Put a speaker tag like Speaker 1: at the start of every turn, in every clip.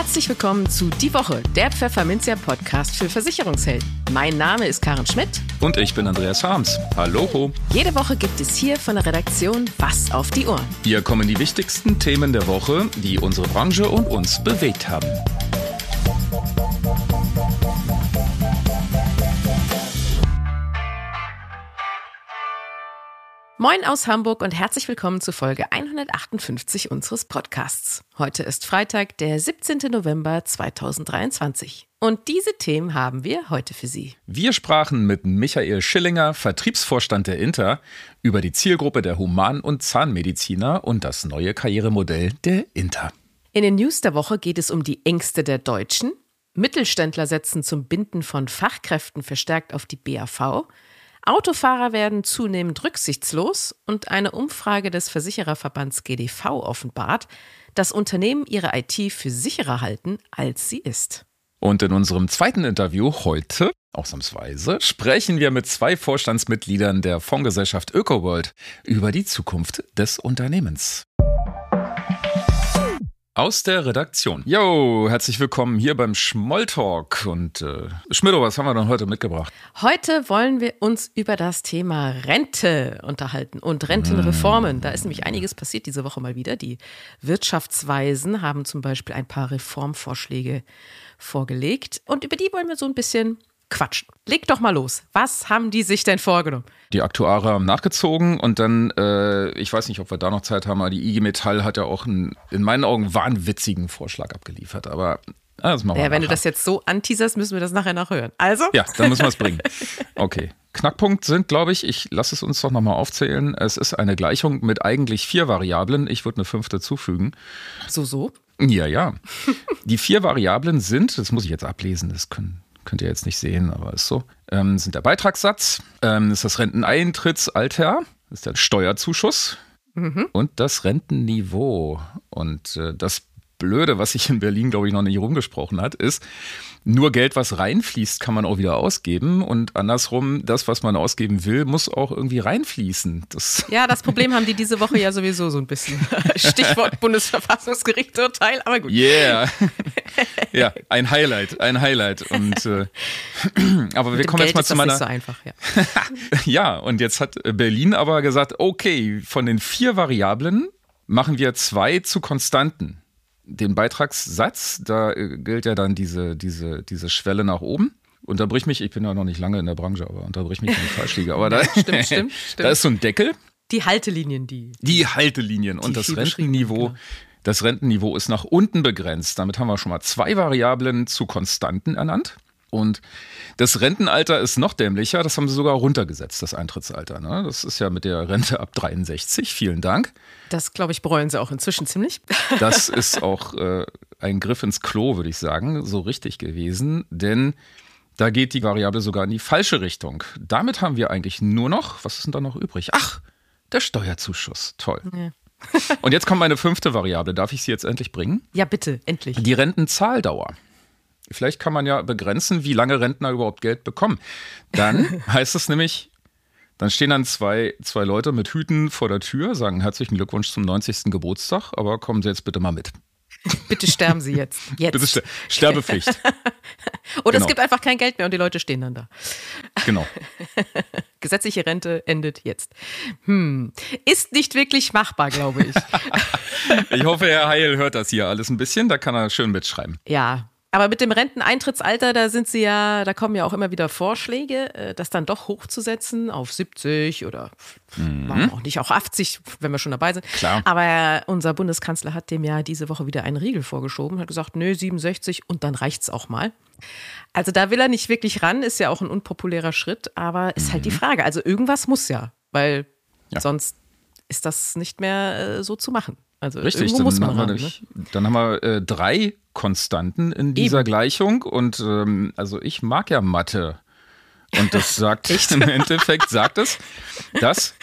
Speaker 1: Herzlich willkommen zu Die Woche, der Pfefferminzia Podcast für Versicherungshelden. Mein Name ist Karen Schmidt.
Speaker 2: Und ich bin Andreas Harms. Hallo.
Speaker 1: Jede Woche gibt es hier von der Redaktion Was auf die Ohren.
Speaker 2: Hier kommen die wichtigsten Themen der Woche, die unsere Branche und uns bewegt haben.
Speaker 1: Moin aus Hamburg und herzlich willkommen zu Folge 158 unseres Podcasts. Heute ist Freitag, der 17. November 2023. Und diese Themen haben wir heute für Sie.
Speaker 2: Wir sprachen mit Michael Schillinger, Vertriebsvorstand der Inter, über die Zielgruppe der Human- und Zahnmediziner und das neue Karrieremodell der Inter.
Speaker 1: In den News der Woche geht es um die Ängste der Deutschen. Mittelständler setzen zum Binden von Fachkräften verstärkt auf die BAV. Autofahrer werden zunehmend rücksichtslos und eine Umfrage des Versichererverbands GDV offenbart, dass Unternehmen ihre IT für sicherer halten, als sie ist.
Speaker 2: Und in unserem zweiten Interview heute, ausnahmsweise, sprechen wir mit zwei Vorstandsmitgliedern der Fondsgesellschaft ÖkoWorld über die Zukunft des Unternehmens aus der Redaktion. Jo, herzlich willkommen hier beim Schmolltalk. Und äh, Schmidto, was haben wir denn heute mitgebracht?
Speaker 1: Heute wollen wir uns über das Thema Rente unterhalten und Rentenreformen. Da ist nämlich einiges passiert diese Woche mal wieder. Die Wirtschaftsweisen haben zum Beispiel ein paar Reformvorschläge vorgelegt. Und über die wollen wir so ein bisschen quatschen. Leg doch mal los. Was haben die sich denn vorgenommen?
Speaker 2: Die Aktuare haben nachgezogen und dann, äh, ich weiß nicht, ob wir da noch Zeit haben, aber die IG Metall hat ja auch einen, in meinen Augen, wahnwitzigen Vorschlag abgeliefert. Aber
Speaker 1: ah, das machen wir Ja, wenn du das jetzt so anteaserst, müssen wir das nachher nachhören. Also?
Speaker 2: Ja, dann müssen wir es bringen. Okay. Knackpunkt sind, glaube ich, ich lasse es uns doch nochmal aufzählen. Es ist eine Gleichung mit eigentlich vier Variablen. Ich würde eine fünfte zufügen.
Speaker 1: So, so?
Speaker 2: Ja, ja. Die vier Variablen sind, das muss ich jetzt ablesen, das können könnt ihr jetzt nicht sehen, aber ist so, ähm, sind der Beitragssatz, ähm, ist das Renteneintrittsalter, ist der Steuerzuschuss mhm. und das Rentenniveau. Und äh, das Blöde, was sich in Berlin, glaube ich, noch nicht rumgesprochen hat, ist, nur Geld, was reinfließt, kann man auch wieder ausgeben. Und andersrum, das, was man ausgeben will, muss auch irgendwie reinfließen.
Speaker 1: Das ja, das Problem haben die diese Woche ja sowieso so ein bisschen. Stichwort Bundesverfassungsgericht Urteil, aber gut.
Speaker 2: Yeah. Ja, ein Highlight, ein Highlight. Und, äh, aber wir kommen Geld jetzt mal zu meiner.
Speaker 1: Ist das nicht so einfach,
Speaker 2: ja. ja, und jetzt hat Berlin aber gesagt, okay, von den vier Variablen machen wir zwei zu Konstanten den Beitragssatz, da äh, gilt ja dann diese, diese, diese Schwelle nach oben. Unterbrich mich, ich bin ja noch nicht lange in der Branche, aber unterbrich mich, wenn ich falsch liege. Aber da, stimmt, stimmt, stimmt. da ist so ein Deckel.
Speaker 1: Die Haltelinien, die.
Speaker 2: Die Haltelinien die und das Rentenniveau. Genau. Das Rentenniveau ist nach unten begrenzt. Damit haben wir schon mal zwei Variablen zu Konstanten ernannt. Und das Rentenalter ist noch dämlicher, das haben sie sogar runtergesetzt, das Eintrittsalter. Ne? Das ist ja mit der Rente ab 63. Vielen Dank.
Speaker 1: Das, glaube ich, bereuen sie auch inzwischen ziemlich.
Speaker 2: Das ist auch äh, ein Griff ins Klo, würde ich sagen, so richtig gewesen. Denn da geht die Variable sogar in die falsche Richtung. Damit haben wir eigentlich nur noch, was ist denn da noch übrig? Ach, der Steuerzuschuss. Toll. Ja. Und jetzt kommt meine fünfte Variable. Darf ich sie jetzt endlich bringen?
Speaker 1: Ja, bitte, endlich.
Speaker 2: Die Rentenzahldauer. Vielleicht kann man ja begrenzen, wie lange Rentner überhaupt Geld bekommen. Dann heißt es nämlich, dann stehen dann zwei, zwei Leute mit Hüten vor der Tür, sagen herzlichen Glückwunsch zum 90. Geburtstag, aber kommen Sie jetzt bitte mal mit.
Speaker 1: Bitte sterben Sie jetzt. jetzt.
Speaker 2: Bitte ster Sterbepflicht.
Speaker 1: Oder genau. es gibt einfach kein Geld mehr und die Leute stehen dann da.
Speaker 2: Genau.
Speaker 1: Gesetzliche Rente endet jetzt. Hm. Ist nicht wirklich machbar, glaube ich.
Speaker 2: ich hoffe, Herr Heil hört das hier alles ein bisschen. Da kann er schön mitschreiben.
Speaker 1: Ja, aber mit dem Renteneintrittsalter, da sind sie ja, da kommen ja auch immer wieder Vorschläge, äh, das dann doch hochzusetzen auf 70 oder mhm. auch nicht auch 80, wenn wir schon dabei sind.
Speaker 2: Klar.
Speaker 1: Aber unser Bundeskanzler hat dem ja diese Woche wieder einen Riegel vorgeschoben, hat gesagt, nö, 67 und dann reicht's auch mal. Also da will er nicht wirklich ran, ist ja auch ein unpopulärer Schritt, aber ist mhm. halt die mhm. Frage. Also irgendwas muss ja, weil ja. sonst ist das nicht mehr äh, so zu machen. Also
Speaker 2: Richtig, dann, muss man haben nämlich, ne? dann haben wir äh, drei Konstanten in dieser Eben. Gleichung und ähm, also ich mag ja Mathe. Und das sagt im Endeffekt sagt es, dass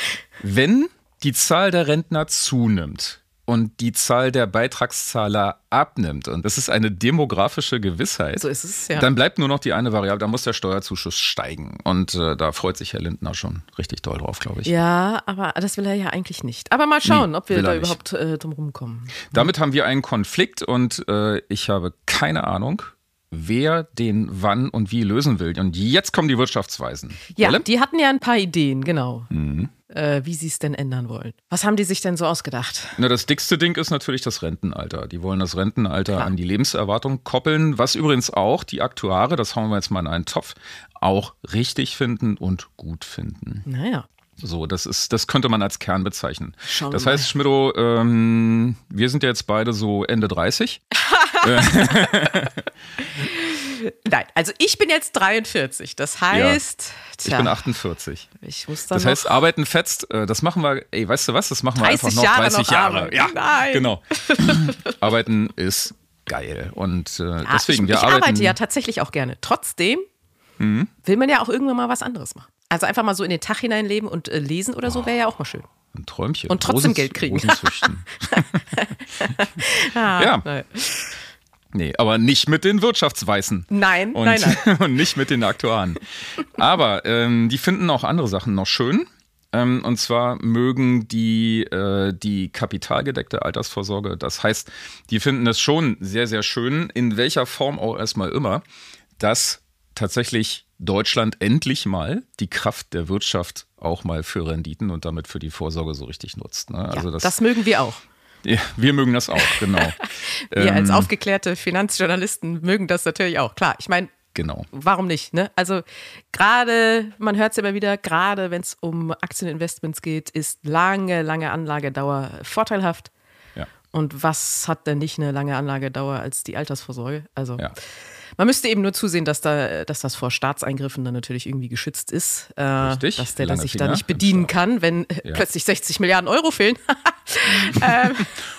Speaker 2: wenn die Zahl der Rentner zunimmt, und die Zahl der Beitragszahler abnimmt. Und das ist eine demografische Gewissheit.
Speaker 1: So ist es, ja.
Speaker 2: Dann bleibt nur noch die eine Variable, da muss der Steuerzuschuss steigen. Und äh, da freut sich Herr Lindner schon richtig doll drauf, glaube ich.
Speaker 1: Ja, aber das will er ja eigentlich nicht. Aber mal schauen, nee, ob wir da überhaupt äh, drum rumkommen.
Speaker 2: Damit haben wir einen Konflikt und äh, ich habe keine Ahnung, wer den wann und wie lösen will. Und jetzt kommen die Wirtschaftsweisen.
Speaker 1: Ja,
Speaker 2: Jelle?
Speaker 1: die hatten ja ein paar Ideen, genau.
Speaker 2: Mhm.
Speaker 1: Äh, wie sie es denn ändern wollen. Was haben die sich denn so ausgedacht?
Speaker 2: Na, das dickste Ding ist natürlich das Rentenalter. Die wollen das Rentenalter
Speaker 1: Klar.
Speaker 2: an die Lebenserwartung koppeln, was übrigens auch die Aktuare, das hauen wir jetzt mal in einen Topf, auch richtig finden und gut finden.
Speaker 1: Naja.
Speaker 2: So, das ist, das könnte man als Kern bezeichnen.
Speaker 1: Schauen
Speaker 2: das heißt, Schmidto, ähm, wir sind ja jetzt beide so Ende 30.
Speaker 1: Nein, also ich bin jetzt 43. Das heißt,
Speaker 2: Ich
Speaker 1: tja,
Speaker 2: bin 48.
Speaker 1: ich muss dann
Speaker 2: Das heißt, arbeiten fetzt, äh, das machen wir, ey, weißt du was, das machen wir
Speaker 1: 30
Speaker 2: einfach noch
Speaker 1: Jahre
Speaker 2: 30
Speaker 1: noch
Speaker 2: Jahre. Ja,
Speaker 1: Nein.
Speaker 2: genau. arbeiten ist geil und äh,
Speaker 1: Ja,
Speaker 2: deswegen,
Speaker 1: ich,
Speaker 2: wir
Speaker 1: ich
Speaker 2: arbeiten. Mhm.
Speaker 1: arbeite ja tatsächlich auch gerne. Trotzdem will man ja auch irgendwann mal was anderes machen. Also einfach mal so in den Tag hineinleben und äh, lesen oder so wäre ja auch mal schön.
Speaker 2: Ein Träumchen.
Speaker 1: Und trotzdem
Speaker 2: Rosen-
Speaker 1: Geld kriegen. Ah,
Speaker 2: Ja.
Speaker 1: Nein,
Speaker 2: Nee, aber nicht mit den Wirtschaftsweißen.
Speaker 1: nein,
Speaker 2: Und,
Speaker 1: nein. nein.
Speaker 2: und nicht mit den Aktuaren. Aber ähm, die finden auch andere Sachen noch schön. Ähm, und zwar mögen die äh, die kapitalgedeckte Altersvorsorge. Das heißt, die finden es schon sehr, sehr schön, in welcher Form auch erstmal immer, dass tatsächlich Deutschland endlich mal die Kraft der Wirtschaft auch mal für Renditen und damit für die Vorsorge so richtig nutzt. Ne?
Speaker 1: Ja,
Speaker 2: Also
Speaker 1: das,
Speaker 2: das,
Speaker 1: mögen wir auch.
Speaker 2: Ja, wir mögen das auch, genau.
Speaker 1: Wir als
Speaker 2: Ähm,
Speaker 1: aufgeklärte Finanzjournalisten mögen das natürlich auch. Klar, ich meine,
Speaker 2: Genau.
Speaker 1: warum nicht? Ne? Also gerade, man hört es immer wieder, gerade wenn es um Aktieninvestments geht, ist lange, lange Anlagedauer vorteilhaft.
Speaker 2: Ja.
Speaker 1: Und was hat denn nicht eine lange Anlagedauer als die Altersvorsorge? Also
Speaker 2: Ja.
Speaker 1: Man müsste eben nur zusehen, dass, da, dass das vor Staatseingriffen dann natürlich irgendwie geschützt ist. Äh,
Speaker 2: Richtig.
Speaker 1: Dass der
Speaker 2: Lange
Speaker 1: sich
Speaker 2: Finger
Speaker 1: da nicht bedienen kann, wenn äh,
Speaker 2: Ja.
Speaker 1: plötzlich 60 Milliarden Euro fehlen. ähm,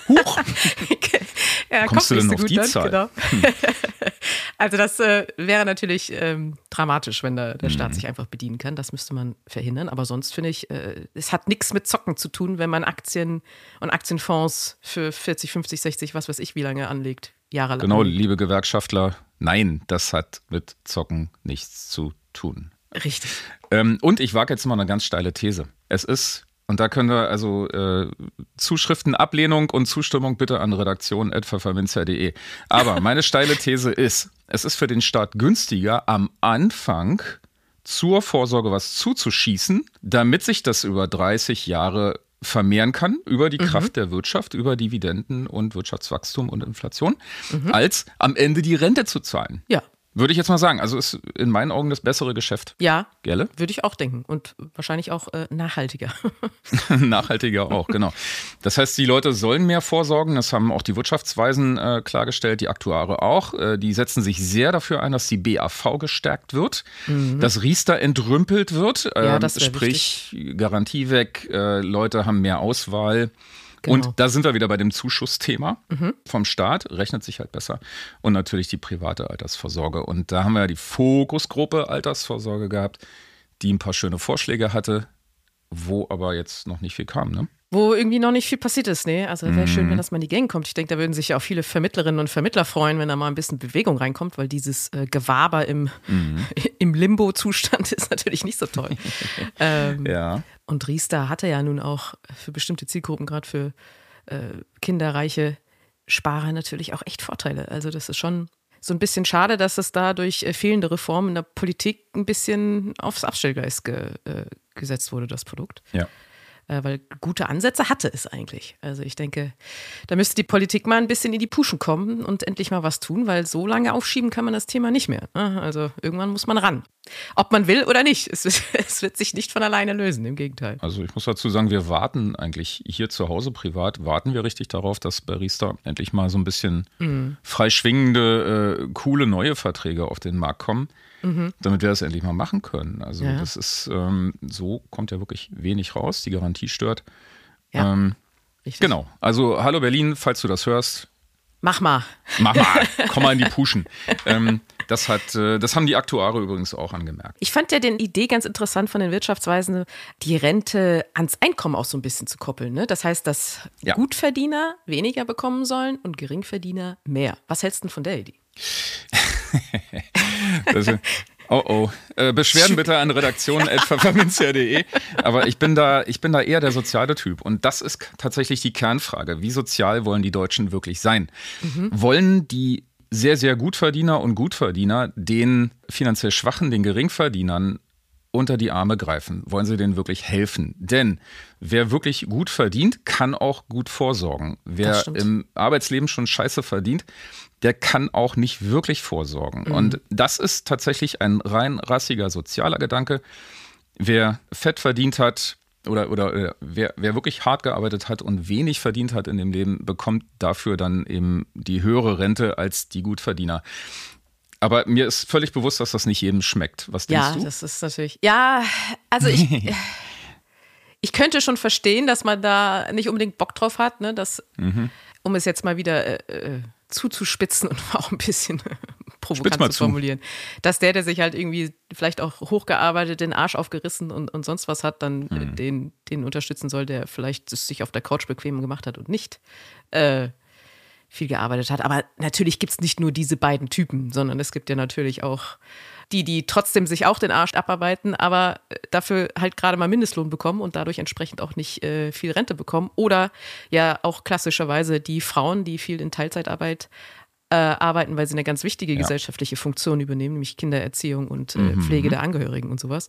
Speaker 2: Huch!
Speaker 1: ja,
Speaker 2: Kommst du
Speaker 1: kommt
Speaker 2: denn
Speaker 1: nicht
Speaker 2: auf die
Speaker 1: gut
Speaker 2: Zahl?
Speaker 1: Genau. also das äh, wäre natürlich ähm, dramatisch, wenn der
Speaker 2: Mhm.
Speaker 1: Staat sich einfach bedienen kann. Das müsste man verhindern. Aber sonst finde ich, äh, es hat nichts mit Zocken zu tun, wenn man Aktien und Aktienfonds für 40, 50, 60, was weiß ich, wie lange anlegt. Jahrelang.
Speaker 2: Genau, liebe Gewerkschaftler, nein, das hat mit Zocken nichts zu tun.
Speaker 1: Richtig.
Speaker 2: Ähm, und ich wage jetzt mal eine ganz steile These. Es ist, und da können wir also äh, Zuschriften, Ablehnung und Zustimmung bitte an redaktion.pfefferminzer.de. Aber meine steile These ist, es ist für den Staat günstiger, am Anfang zur Vorsorge was zuzuschießen, damit sich das über 30 Jahre vermehren kann über die Kraft der Wirtschaft, über Dividenden und Wirtschaftswachstum und Inflation, als am Ende die Rente zu zahlen.
Speaker 1: Ja.
Speaker 2: Würde ich jetzt mal sagen. Also ist in meinen Augen das bessere Geschäft.
Speaker 1: Ja,
Speaker 2: Gelle?
Speaker 1: würde ich auch denken. Und wahrscheinlich auch äh, nachhaltiger.
Speaker 2: Nachhaltiger auch, genau. Das heißt, die Leute sollen mehr vorsorgen. Das haben auch die Wirtschaftsweisen äh, klargestellt, die Aktuare auch. Äh, die setzen sich sehr dafür ein, dass die BAV gestärkt wird, dass Riester entrümpelt wird.
Speaker 1: Mhm. Ja,
Speaker 2: ähm,
Speaker 1: das
Speaker 2: sprich, Garantie weg, äh, Leute haben mehr Auswahl.
Speaker 1: Genau. Mhm.
Speaker 2: Und da sind wir wieder bei dem Zuschussthema vom Staat, rechnet sich halt besser. Und natürlich die private Altersvorsorge. Und da haben wir ja die Fokusgruppe Altersvorsorge gehabt, die ein paar schöne Vorschläge hatte, wo aber jetzt noch nicht viel kam. Ne?
Speaker 1: Wo irgendwie noch nicht viel passiert ist, ne? Also wäre
Speaker 2: Mhm.
Speaker 1: schön, wenn das mal in die Gang kommt. Ich denke, da würden sich ja auch viele Vermittlerinnen und Vermittler freuen, wenn da mal ein bisschen Bewegung reinkommt, weil dieses äh, Gewaber im,
Speaker 2: Mhm.
Speaker 1: im Limbo-Zustand ist natürlich nicht so toll. ähm,
Speaker 2: Ja.
Speaker 1: Und Riester hatte ja nun auch für bestimmte Zielgruppen, gerade für äh, kinderreiche Sparer, natürlich auch echt Vorteile. Also das ist schon so ein bisschen schade, dass es da durch äh, fehlende Reformen in der Politik ein bisschen aufs Abstellgleis ge, äh, gesetzt wurde, das Produkt
Speaker 2: Ja.
Speaker 1: Äh, weil gute Ansätze hatte es eigentlich. Also ich denke, da müsste die Politik mal ein bisschen in die Puschen kommen und endlich mal was tun, weil so lange aufschieben kann man das Thema nicht mehr. ne? Also irgendwann muss man ran. Ob man will oder nicht, es, wird- es wird sich nicht von alleine lösen, im Gegenteil.
Speaker 2: Also ich muss dazu sagen, wir warten eigentlich hier zu Hause privat, warten wir richtig darauf, dass bei Riester endlich mal so ein bisschen frei schwingende, äh, coole neue Verträge auf den Markt kommen, damit wir das endlich mal machen können. Also
Speaker 1: Ja.
Speaker 2: das ist, ähm, so kommt ja wirklich wenig raus, die Garantie stört.
Speaker 1: Ja,
Speaker 2: Ähm,
Speaker 1: richtig.
Speaker 2: genau, also hallo Berlin, falls du das hörst,
Speaker 1: Mach mal.
Speaker 2: mach mal, komm mal in die Puschen. ähm, das, hat, äh, das haben die Aktuare übrigens auch angemerkt.
Speaker 1: Ich fand ja den Idee ganz interessant von den Wirtschaftsweisen, die Rente ans Einkommen auch so ein bisschen zu koppeln. Ne? Das heißt, dass
Speaker 2: Ja.
Speaker 1: Gutverdiener weniger bekommen sollen und Geringverdiener mehr. Was hältst du denn von der Idee?
Speaker 2: Oh oh. Äh, Beschwerden bitte an redaktion.pfefferminzia.de. Aber ich bin, da, ich bin da eher der soziale Typ. Und das ist tatsächlich die Kernfrage. Wie sozial wollen die Deutschen wirklich sein? Wollen die sehr, sehr Gutverdiener und Gutverdiener den finanziell Schwachen, den Geringverdienern unter die Arme greifen? Wollen Sie denen wirklich helfen? Denn wer wirklich gut verdient, kann auch gut vorsorgen. Wer im Arbeitsleben schon scheiße verdient, der kann auch nicht wirklich vorsorgen. Mhm. Und das ist tatsächlich ein rein rassiger sozialer Gedanke. Wer fett verdient hat, oder, oder, oder wer, wer, wirklich hart gearbeitet hat und wenig verdient hat in dem Leben, bekommt dafür dann eben die höhere Rente als die Gutverdiener. Aber mir ist völlig bewusst, dass das nicht jedem schmeckt. Was denkst
Speaker 1: ja,
Speaker 2: du?
Speaker 1: Ja, das ist natürlich. Ja, also ich. ich könnte schon verstehen, dass man da nicht unbedingt Bock drauf hat, ne? Dass, mhm. um es jetzt mal wieder äh, äh zuzuspitzen und auch ein bisschen provokant zu formulieren, zu. dass der, der sich halt irgendwie vielleicht auch hochgearbeitet, den Arsch aufgerissen und, und sonst was hat, dann mhm. den, den unterstützen soll, der vielleicht sich auf der Couch bequem gemacht hat und nicht äh, viel gearbeitet hat. Aber natürlich gibt es nicht nur diese beiden Typen, sondern es gibt ja natürlich auch die, die trotzdem sich auch den Arsch abarbeiten, aber äh, dafür halt gerade mal Mindestlohn bekommen und dadurch entsprechend auch nicht äh, viel Rente bekommen. Oder ja auch klassischerweise die Frauen, die viel in Teilzeitarbeit äh, arbeiten, weil sie eine ganz wichtige ja. gesellschaftliche Funktion übernehmen, nämlich Kindererziehung und äh, mhm. Pflege der Angehörigen und sowas.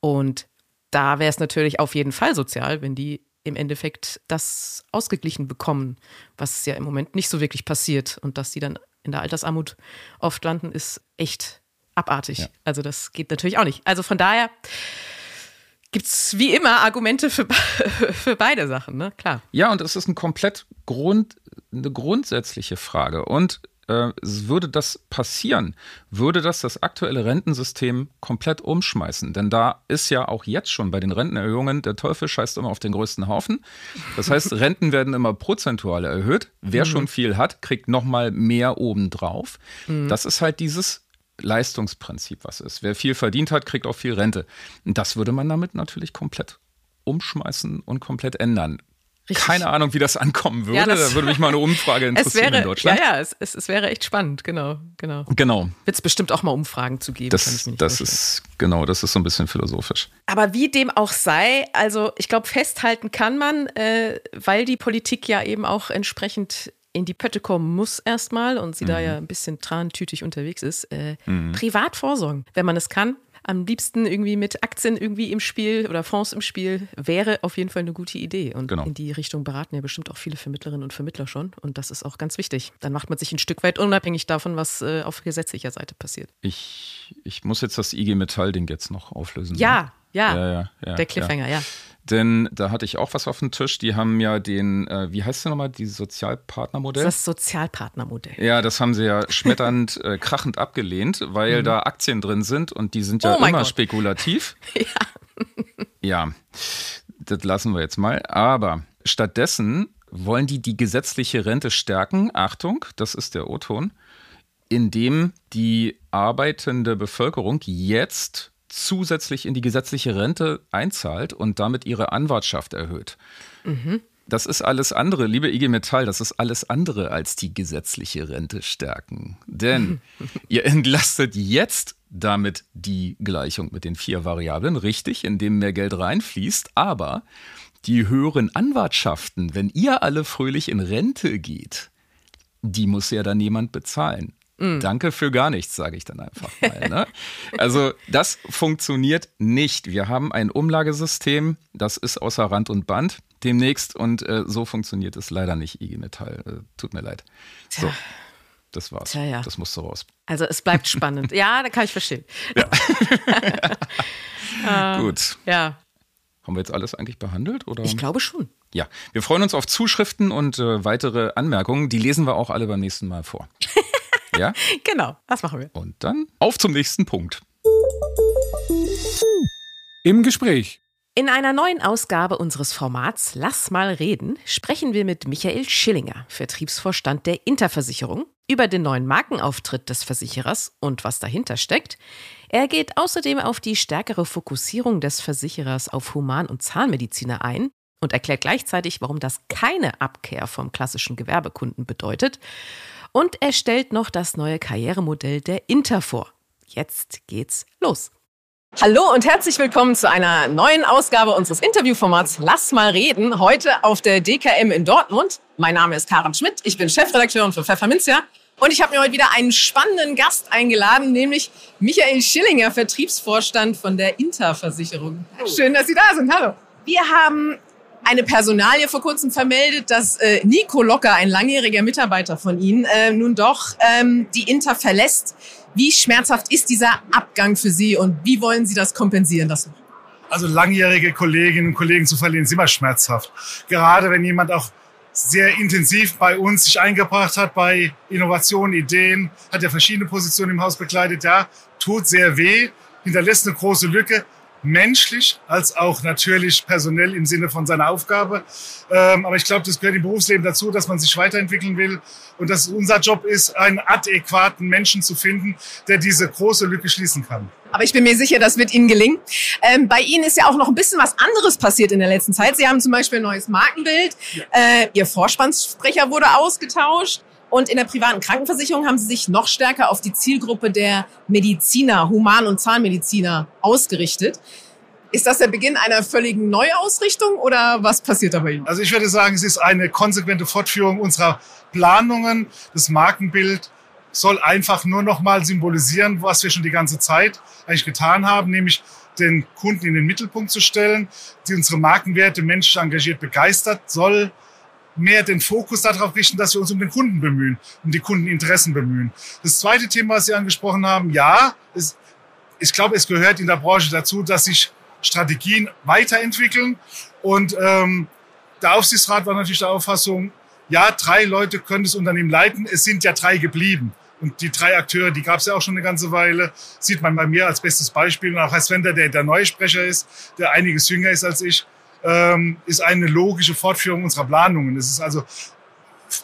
Speaker 1: Und da wäre es natürlich auf jeden Fall sozial, wenn die im Endeffekt das ausgeglichen bekommen, was ja im Moment nicht so wirklich passiert. Und dass die dann in der Altersarmut oft landen, ist echt abartig. Ja. Also das geht natürlich auch nicht. Also von daher gibt es wie immer Argumente für, für beide Sachen, ne? Klar.
Speaker 2: Ja, und es ist ein komplett Grund, eine grundsätzliche Frage. Und äh, würde das passieren, würde das das aktuelle Rentensystem komplett umschmeißen. Denn da ist ja auch jetzt schon bei den Rentenerhöhungen, der Teufel scheißt immer auf den größten Haufen. Das heißt, Renten werden immer prozentual erhöht. Wer mhm. schon viel hat, kriegt nochmal mehr obendrauf. Mhm. Das ist halt dieses Leistungsprinzip, was ist. Wer viel verdient hat, kriegt auch viel Rente. Und das würde man damit natürlich komplett umschmeißen und komplett ändern. Richtig. Keine Ahnung, wie das ankommen würde. Ja, das da würde mich mal eine Umfrage interessieren
Speaker 1: wäre,
Speaker 2: in Deutschland.
Speaker 1: Ja, ja, es, es, es, wäre echt spannend, genau, genau.
Speaker 2: Genau.
Speaker 1: Wird es bestimmt auch mal Umfragen zu geben.
Speaker 2: Das, das ist, genau, das ist so ein bisschen philosophisch.
Speaker 1: Aber wie dem auch sei, also ich glaube, festhalten kann man, äh, weil die Politik ja eben auch entsprechend in die Pötte kommen muss erstmal und sie mhm. da ja ein bisschen trantütig unterwegs ist, äh, mhm. privat vorsorgen, wenn man es kann. Am liebsten irgendwie mit Aktien irgendwie im Spiel oder Fonds im Spiel wäre auf jeden Fall eine gute Idee. Und genau. in die Richtung beraten ja bestimmt auch viele Vermittlerinnen und Vermittler schon. Und das ist auch ganz wichtig. Dann macht man sich ein Stück weit unabhängig davon, was äh, auf gesetzlicher Seite passiert.
Speaker 2: Ich, ich muss jetzt das IG Metall-Ding jetzt noch auflösen.
Speaker 1: Ja, ne? ja, ja, ja, der Cliffhanger, ja.
Speaker 2: Denn da hatte ich auch was auf dem Tisch. Die haben ja den, äh, wie heißt der nochmal, dieses Sozialpartnermodell?
Speaker 1: Das Sozialpartnermodell.
Speaker 2: Ja, das haben sie ja schmetternd, äh, krachend abgelehnt, weil mhm. da Aktien drin sind und die sind ja oh immer Gott. spekulativ. ja. ja, das lassen wir jetzt mal. Aber stattdessen wollen die die gesetzliche Rente stärken. Achtung, das ist der O-Ton, indem die arbeitende Bevölkerung jetzt zusätzlich in die gesetzliche Rente einzahlt und damit ihre Anwartschaft erhöht. Mhm. Das ist alles andere, liebe IG Metall, das ist alles andere als die gesetzliche Rente stärken. Denn ihr entlastet jetzt damit die Gleichung mit den vier Variablen, richtig, indem mehr Geld reinfließt, aber die höheren Anwartschaften, wenn ihr alle fröhlich in Rente geht, die muss ja dann jemand bezahlen. Mm. Danke für gar nichts, sage ich dann einfach mal. Ne? also das funktioniert nicht. Wir haben ein Umlagesystem, das ist außer Rand und Band demnächst und äh, so funktioniert es leider nicht, IG Metall. Äh, tut mir leid. So, das war's. Tja, ja. Das musste raus.
Speaker 1: Also es bleibt spannend. ja, da kann ich verstehen.
Speaker 2: Ja. äh, Gut. Ja. Haben wir jetzt alles eigentlich behandelt? Oder?
Speaker 1: Ich glaube schon.
Speaker 2: Ja, wir freuen uns auf Zuschriften und äh, weitere Anmerkungen. Die lesen wir auch alle beim nächsten Mal vor. Ja?
Speaker 1: genau, das machen wir.
Speaker 2: Und dann auf zum nächsten Punkt.
Speaker 3: Im Gespräch.
Speaker 1: In einer neuen Ausgabe unseres Formats Lass mal reden sprechen wir mit Michael Schillinger, Vertriebsvorstand der Interversicherung, über den neuen Markenauftritt des Versicherers und was dahinter steckt. Er geht außerdem auf die stärkere Fokussierung des Versicherers auf Human- und Zahnmediziner ein und erklärt gleichzeitig, warum das keine Abkehr vom klassischen Gewerbekunden bedeutet. Und er stellt noch das neue Karrieremodell der Inter vor. Jetzt geht's los. Hallo und herzlich willkommen zu einer neuen Ausgabe unseres Interviewformats Lass mal reden. Heute auf der DKM in Dortmund. Mein Name ist Karen Schmidt. Ich bin Chefredakteurin für Pfefferminzia. Und ich habe mir heute wieder einen spannenden Gast eingeladen, nämlich Michael Schillinger, Vertriebsvorstand von der Interversicherung. Schön, dass Sie da sind. Hallo. Wir haben eine Personalie vor kurzem vermeldet, dass äh, Nico Locker, ein langjähriger Mitarbeiter von Ihnen, äh, nun doch ähm, die Inter verlässt. Wie schmerzhaft ist dieser Abgang für Sie und wie wollen Sie das kompensieren? Das
Speaker 3: also langjährige Kolleginnen und Kollegen zu verlieren, ist immer schmerzhaft. Gerade wenn jemand auch sehr intensiv bei uns sich eingebracht hat bei Innovationen, Ideen, hat ja verschiedene Positionen im Haus bekleidet. Ja, tut sehr weh, hinterlässt eine große Lücke, menschlich als auch natürlich personell im Sinne von seiner Aufgabe. Ähm, aber ich glaube, das gehört im Berufsleben dazu, dass man sich weiterentwickeln will und dass unser Job ist, einen adäquaten Menschen zu finden, der diese große Lücke schließen kann.
Speaker 1: Aber ich bin mir sicher, das wird Ihnen gelingen. Ähm, bei Ihnen ist ja auch noch ein bisschen was anderes passiert in der letzten Zeit. Sie haben zum Beispiel ein neues Markenbild. Ja. Äh, Ihr Vorspannsprecher wurde ausgetauscht. Und in der privaten Krankenversicherung haben Sie sich noch stärker auf die Zielgruppe der Mediziner, Human- und Zahnmediziner ausgerichtet. Ist das der Beginn einer völligen Neuausrichtung oder was passiert da bei Ihnen?
Speaker 3: Also ich würde sagen, es ist eine konsequente Fortführung unserer Planungen. Das Markenbild soll einfach nur noch mal symbolisieren, was wir schon die ganze Zeit eigentlich getan haben, nämlich den Kunden in den Mittelpunkt zu stellen, die unsere Markenwerte menschlich engagiert begeistert, soll mehr den Fokus darauf richten, dass wir uns um den Kunden bemühen, um die Kundeninteressen bemühen. Das zweite Thema, was Sie angesprochen haben, ja, es, ich glaube, es gehört in der Branche dazu, dass sich Strategien weiterentwickeln. Und ähm, der Aufsichtsrat war natürlich der Auffassung, ja, drei Leute können das Unternehmen leiten. Es sind ja drei geblieben. Und die drei Akteure, die gab es ja auch schon eine ganze Weile, sieht man bei mir als bestes Beispiel. Und auch Herr Svender, der der neue Sprecher ist, der einiges jünger ist als ich, ähm, ist eine logische Fortführung unserer Planungen. Es ist also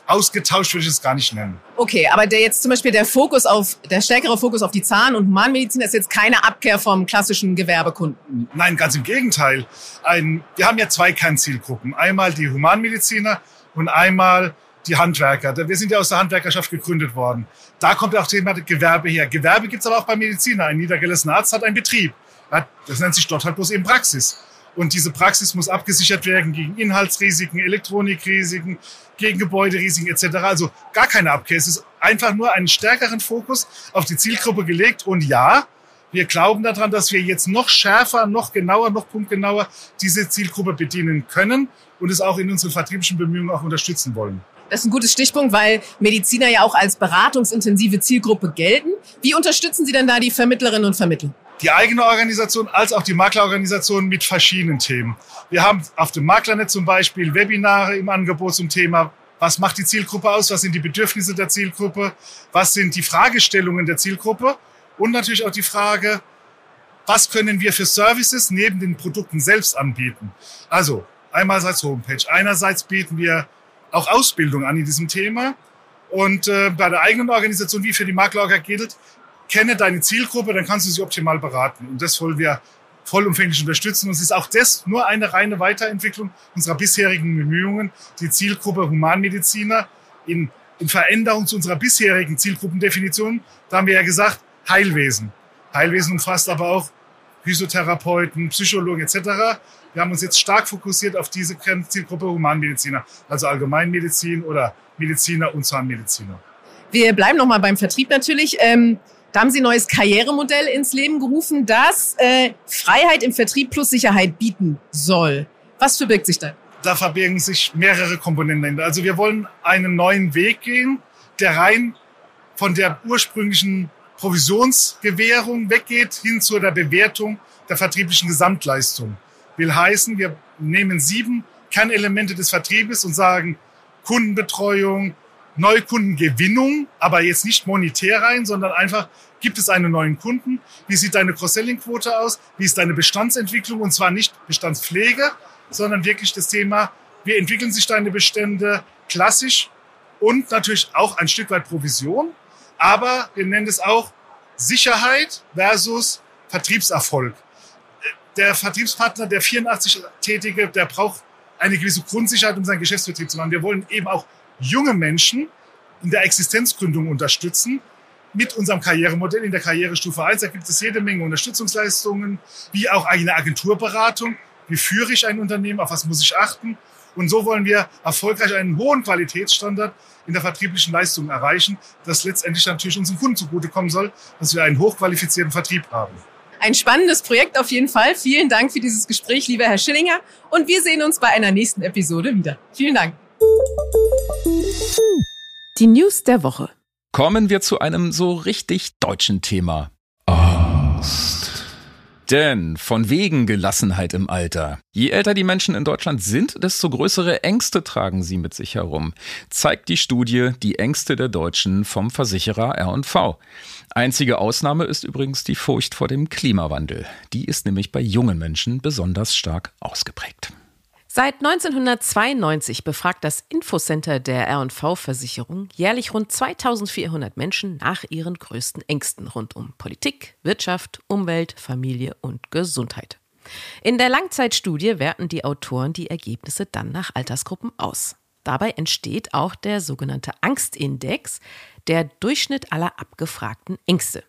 Speaker 3: ausgetauscht würde ich es gar nicht nennen.
Speaker 1: Okay, aber der jetzt zum Beispiel der Fokus auf, der stärkere Fokus auf die Zahn- und Humanmedizin ist jetzt keine Abkehr vom klassischen Gewerbekunden.
Speaker 3: Nein, ganz im Gegenteil. Ein, wir haben ja zwei Kernzielgruppen. Einmal die Humanmediziner und einmal die Handwerker. Wir sind ja aus der Handwerkerschaft gegründet worden. Da kommt ja auch das Thema Gewerbe her. Gewerbe gibt es aber auch bei Mediziner. Ein niedergelassener Arzt hat einen Betrieb. Das nennt sich dort halt bloß eben Praxis. Und diese Praxis muss abgesichert werden gegen Inhaltsrisiken, Elektronikrisiken, gegen Gebäuderisiken etc. Also gar keine Abkehr. Es ist einfach nur einen stärkeren Fokus auf die Zielgruppe gelegt. Und ja, wir glauben daran, dass wir jetzt noch schärfer, noch genauer, noch punktgenauer diese Zielgruppe bedienen können und es auch in unseren vertrieblichen Bemühungen auch unterstützen wollen.
Speaker 1: Das ist ein gutes Stichpunkt, weil Mediziner ja auch als beratungsintensive Zielgruppe gelten. Wie unterstützen Sie denn da die Vermittlerinnen und Vermittler?
Speaker 3: Die eigene Organisation als auch die Maklerorganisation mit verschiedenen Themen. Wir haben auf dem Maklernet zum Beispiel Webinare im Angebot zum Thema, was macht die Zielgruppe aus, was sind die Bedürfnisse der Zielgruppe, was sind die Fragestellungen der Zielgruppe und natürlich auch die Frage, was können wir für Services neben den Produkten selbst anbieten. Also einerseits Homepage, einerseits bieten wir auch Ausbildung an in diesem Thema. Und äh, bei der eigenen Organisation, wie für die Maklerorga gilt, kenne deine Zielgruppe, dann kannst du sie optimal beraten. Und das wollen wir vollumfänglich unterstützen. Und es ist auch das nur eine reine Weiterentwicklung unserer bisherigen Bemühungen, die Zielgruppe Humanmediziner in, in Veränderung zu unserer bisherigen Zielgruppendefinition. Da haben wir ja gesagt, Heilwesen. Heilwesen umfasst aber auch Physiotherapeuten, Psychologen etc. Wir haben uns jetzt stark fokussiert auf diese Zielgruppe Humanmediziner, also Allgemeinmedizin oder Mediziner und Zahnmediziner.
Speaker 1: Wir bleiben nochmal beim Vertrieb natürlich. Ähm da haben Sie ein neues Karrieremodell ins Leben gerufen, das äh, Freiheit im Vertrieb plus Sicherheit bieten soll. Was verbirgt sich da?
Speaker 3: Da verbirgen sich mehrere Komponenten. Also wir wollen einen neuen Weg gehen, der rein von der ursprünglichen Provisionsgewährung weggeht hin zu der Bewertung der vertrieblichen Gesamtleistung. Will heißen, wir nehmen sieben Kernelemente des Vertriebes und sagen Kundenbetreuung, Neukundengewinnung, aber jetzt nicht monetär rein, sondern einfach, gibt es einen neuen Kunden? Wie sieht deine Cross-Selling-Quote aus? Wie ist deine Bestandsentwicklung? Und zwar nicht Bestandspflege, sondern wirklich das Thema, wie entwickeln sich deine Bestände klassisch und natürlich auch ein Stück weit Provision. Aber wir nennen es auch Sicherheit versus Vertriebserfolg. Der Vertriebspartner, der 84-Tätige, der braucht eine gewisse Grundsicherheit, um seinen Geschäftsbetrieb zu machen. Wir wollen eben auch junge Menschen in der Existenzgründung unterstützen mit unserem Karrieremodell in der Karrierestufe 1. Da gibt es jede Menge Unterstützungsleistungen, wie auch eine Agenturberatung. Wie führe ich ein Unternehmen? Auf was muss ich achten? Und so wollen wir erfolgreich einen hohen Qualitätsstandard in der vertrieblichen Leistung erreichen, das letztendlich natürlich unseren Kunden zugutekommen soll, dass wir einen hochqualifizierten Vertrieb haben.
Speaker 1: Ein spannendes Projekt auf jeden Fall. Vielen Dank für dieses Gespräch, lieber Herr Schillinger. Und wir sehen uns bei einer nächsten Episode wieder. Vielen Dank. Die News der Woche.
Speaker 2: Kommen wir zu einem so richtig deutschen Thema. Angst. Denn von wegen Gelassenheit im Alter. Je älter die Menschen in Deutschland sind, desto größere Ängste tragen sie mit sich herum. Zeigt die Studie Die Ängste der Deutschen vom Versicherer R&V. Einzige Ausnahme ist übrigens die Furcht vor dem Klimawandel. Die ist nämlich bei jungen Menschen besonders stark ausgeprägt.
Speaker 1: Seit 1992 befragt das Infocenter der R&V-Versicherung jährlich rund 2400 Menschen nach ihren größten Ängsten rund um Politik, Wirtschaft, Umwelt, Familie und Gesundheit. In der Langzeitstudie werten die Autoren die Ergebnisse dann nach Altersgruppen aus. Dabei entsteht auch der sogenannte Angstindex, der Durchschnitt aller abgefragten Ängste.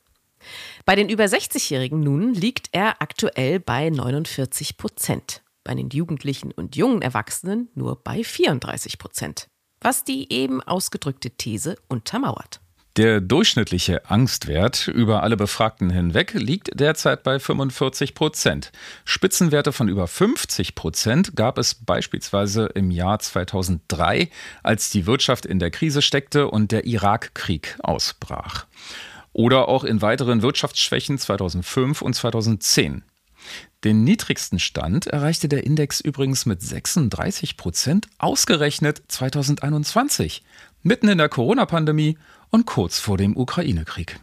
Speaker 1: Bei den über 60-Jährigen nun liegt er aktuell bei 49 Prozent bei den Jugendlichen und jungen Erwachsenen nur bei 34 Prozent, was die eben ausgedrückte These untermauert.
Speaker 2: Der durchschnittliche Angstwert über alle Befragten hinweg liegt derzeit bei 45 Prozent. Spitzenwerte von über 50 Prozent gab es beispielsweise im Jahr 2003, als die Wirtschaft in der Krise steckte und der Irakkrieg ausbrach. Oder auch in weiteren Wirtschaftsschwächen 2005 und 2010. Den niedrigsten Stand erreichte der Index übrigens mit 36 Prozent, ausgerechnet 2021, mitten in der Corona-Pandemie und kurz vor dem Ukraine-Krieg.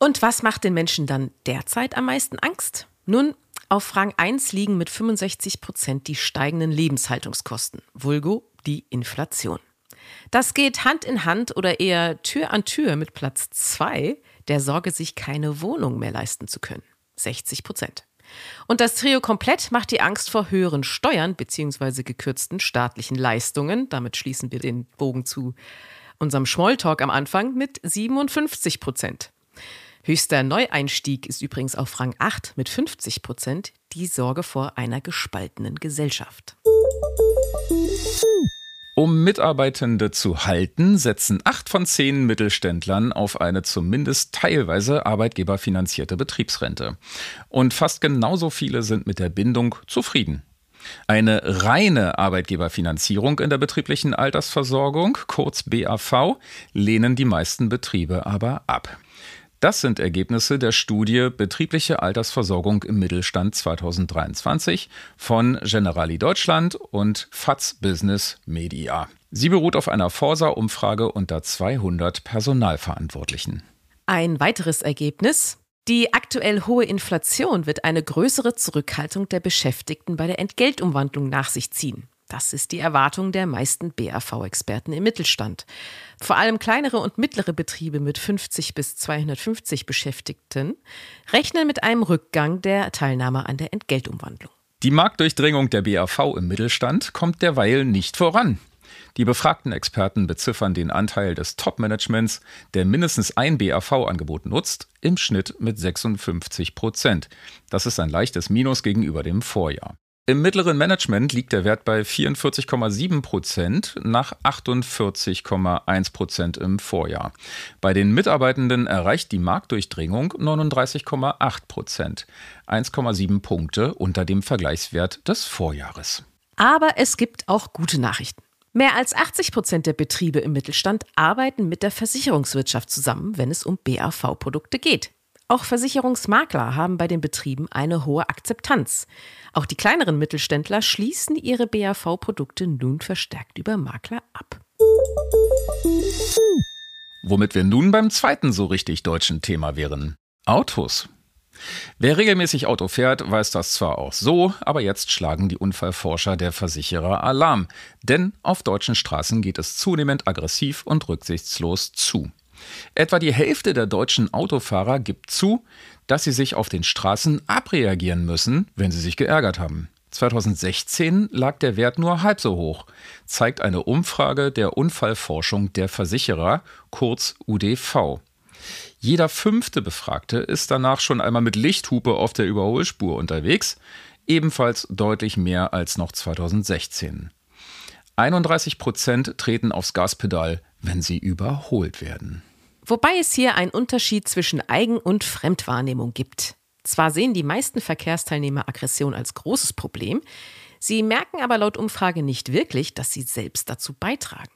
Speaker 1: Und was macht den Menschen dann derzeit am meisten Angst? Nun, auf Rang 1 liegen mit 65 Prozent die steigenden Lebenshaltungskosten, vulgo die Inflation. Das geht Hand in Hand oder eher Tür an Tür mit Platz 2, der Sorge, sich keine Wohnung mehr leisten zu können, 60 Prozent. Und das Trio komplett macht die Angst vor höheren Steuern bzw. gekürzten staatlichen Leistungen. Damit schließen wir den Bogen zu unserem Schmolltalk am Anfang mit 57 Prozent. Höchster Neueinstieg ist übrigens auf Rang 8 mit 50 Prozent die Sorge vor einer gespaltenen Gesellschaft.
Speaker 2: Um Mitarbeitende zu halten, setzen acht von zehn Mittelständlern auf eine zumindest teilweise arbeitgeberfinanzierte Betriebsrente. Und fast genauso viele sind mit der Bindung zufrieden. Eine reine Arbeitgeberfinanzierung in der betrieblichen Altersversorgung, kurz BAV, lehnen die meisten Betriebe aber ab. Das sind Ergebnisse der Studie Betriebliche Altersversorgung im Mittelstand 2023 von Generali Deutschland und FAZ Business Media. Sie beruht auf einer Forsa-Umfrage unter 200 Personalverantwortlichen.
Speaker 1: Ein weiteres Ergebnis. Die aktuell hohe Inflation wird eine größere Zurückhaltung der Beschäftigten bei der Entgeltumwandlung nach sich ziehen. Das ist die Erwartung der meisten BAV-Experten im Mittelstand. Vor allem kleinere und mittlere Betriebe mit 50 bis 250 Beschäftigten rechnen mit einem Rückgang der Teilnahme an der Entgeltumwandlung.
Speaker 2: Die Marktdurchdringung der BAV im Mittelstand kommt derweil nicht voran. Die befragten Experten beziffern den Anteil des Top-Managements, der mindestens ein BAV-Angebot nutzt, im Schnitt mit 56 Prozent. Das ist ein leichtes Minus gegenüber dem Vorjahr. Im mittleren Management liegt der Wert bei 44,7 Prozent nach 48,1 Prozent im Vorjahr. Bei den Mitarbeitenden erreicht die Marktdurchdringung 39,8 Prozent, 1,7 Punkte unter dem Vergleichswert des Vorjahres.
Speaker 1: Aber es gibt auch gute Nachrichten. Mehr als 80 Prozent der Betriebe im Mittelstand arbeiten mit der Versicherungswirtschaft zusammen, wenn es um BAV-Produkte geht. Auch Versicherungsmakler haben bei den Betrieben eine hohe Akzeptanz. Auch die kleineren Mittelständler schließen ihre BAV-Produkte nun verstärkt über Makler ab.
Speaker 2: Womit wir nun beim zweiten so richtig deutschen Thema wären. Autos. Wer regelmäßig Auto fährt, weiß das zwar auch so, aber jetzt schlagen die Unfallforscher der Versicherer Alarm. Denn auf deutschen Straßen geht es zunehmend aggressiv und rücksichtslos zu. Etwa die Hälfte der deutschen Autofahrer gibt zu, dass sie sich auf den Straßen abreagieren müssen, wenn sie sich geärgert haben. 2016 lag der Wert nur halb so hoch, zeigt eine Umfrage der Unfallforschung der Versicherer, kurz UDV. Jeder fünfte Befragte ist danach schon einmal mit Lichthupe auf der Überholspur unterwegs, ebenfalls deutlich mehr als noch 2016. 31 Prozent treten aufs Gaspedal, wenn sie überholt werden.
Speaker 1: Wobei es hier einen Unterschied zwischen Eigen- und Fremdwahrnehmung gibt. Zwar sehen die meisten Verkehrsteilnehmer Aggression als großes Problem, sie merken aber laut Umfrage nicht wirklich, dass sie selbst dazu beitragen.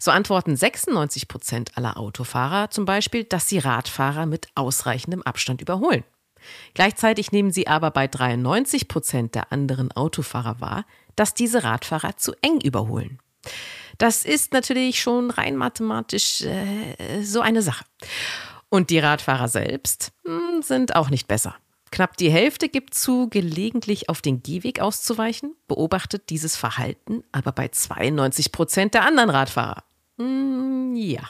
Speaker 1: So antworten 96 Prozent aller Autofahrer zum Beispiel, dass sie Radfahrer mit ausreichendem Abstand überholen. Gleichzeitig nehmen sie aber bei 93 Prozent der anderen Autofahrer wahr, dass diese Radfahrer zu eng überholen. Das ist natürlich schon rein mathematisch äh, so eine Sache. Und die Radfahrer selbst mh, hm, sind auch nicht besser. Knapp die Hälfte gibt zu, gelegentlich auf den Gehweg auszuweichen, beobachtet dieses Verhalten aber bei 92 Prozent der anderen Radfahrer. Hm, ja.